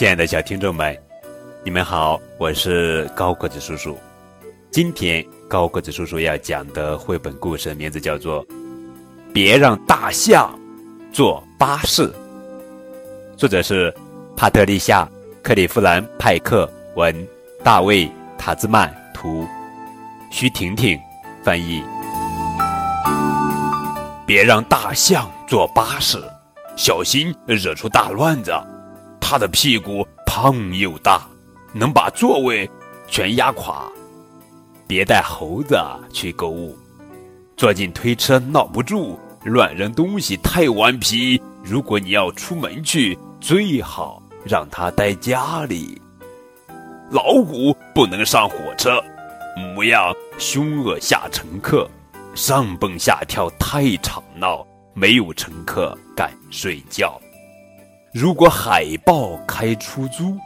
亲爱的小听众们，你们好，我是高个子叔叔。今天高个子叔叔要讲的绘本故事名字叫做《别让大象坐巴士》，作者是帕特丽夏·克里夫兰派克文，大卫·塔兹曼图，徐婷婷翻译。别让大象坐巴士，小心惹出大乱子。他的屁股胖又大，能把座位全压垮。别带猴子去购物，坐进推车闹不住，乱扔东西太顽皮。如果你要出门去，最好让他待家里。老虎不能上火车，模样凶恶吓乘客，上蹦下跳太吵闹，没有乘客敢睡觉。如果海豹开出租，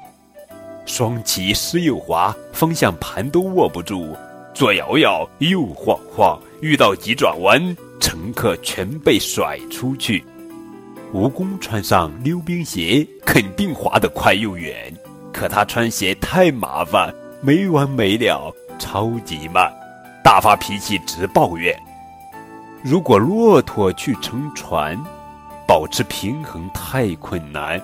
双骑湿又滑，方向盘都握不住，左摇摇右晃晃，遇到急转弯，乘客全被甩出去。蜈蚣穿上溜冰鞋，肯定滑得快又远，可他穿鞋太麻烦，没完没了，超级慢，大发脾气直抱怨。如果骆驼去乘船，保持平衡太困难，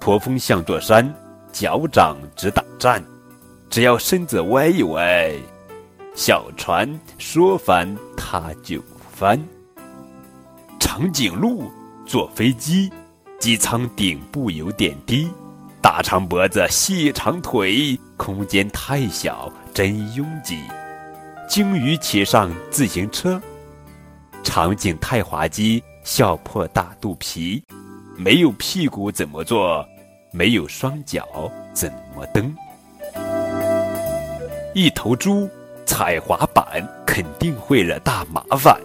驼峰像座山，脚掌直打颤，只要身子歪一歪，小船说翻它就翻。长颈鹿坐飞机，机舱顶部有点低，大长脖子细长腿，空间太小，真拥挤。鲸鱼骑上自行车，场景太滑稽。笑破大肚皮，没有屁股怎么坐？没有双脚怎么蹬？一头猪踩滑板肯定会惹大麻烦。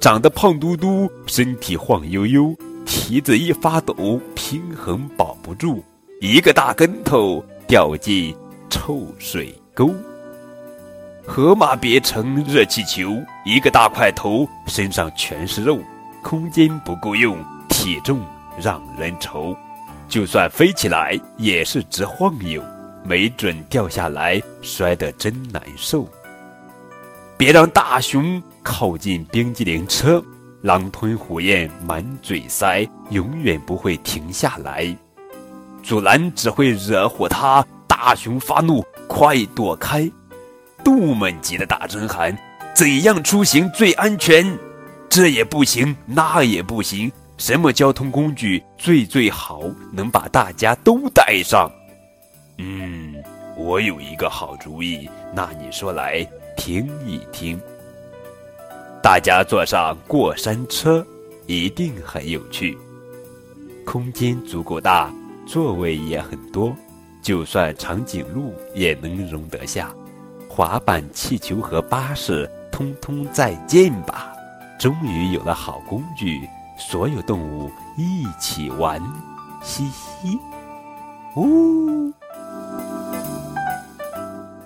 长得胖嘟嘟，身体晃悠悠，蹄子一发抖，平衡保不住，一个大跟头掉进臭水沟。河马别成热气球，一个大块头，身上全是肉。空间不够用，体重让人愁，就算飞起来也是直晃悠，没准掉下来摔得真难受。别让大熊靠近冰激凌车，狼吞虎咽满嘴塞，永远不会停下来。阻拦只会惹火它，大熊发怒，快躲开！动物们急得大声喊：“怎样出行最安全？”这也不行，那也不行。什么交通工具最最好，能把大家都带上？嗯，我有一个好主意，那你说来听一听。大家坐上过山车，一定很有趣。空间足够大，座位也很多，就算长颈鹿也能容得下。滑板、气球和巴士，通通再见吧。终于有了好工具，所有动物一起玩，嘻嘻，呜！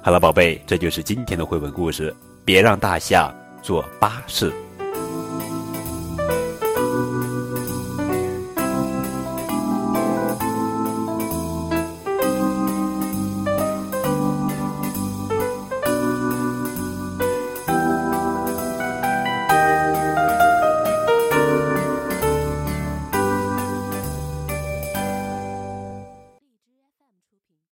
好了，宝贝，这就是今天的绘本故事。别让大象坐巴士。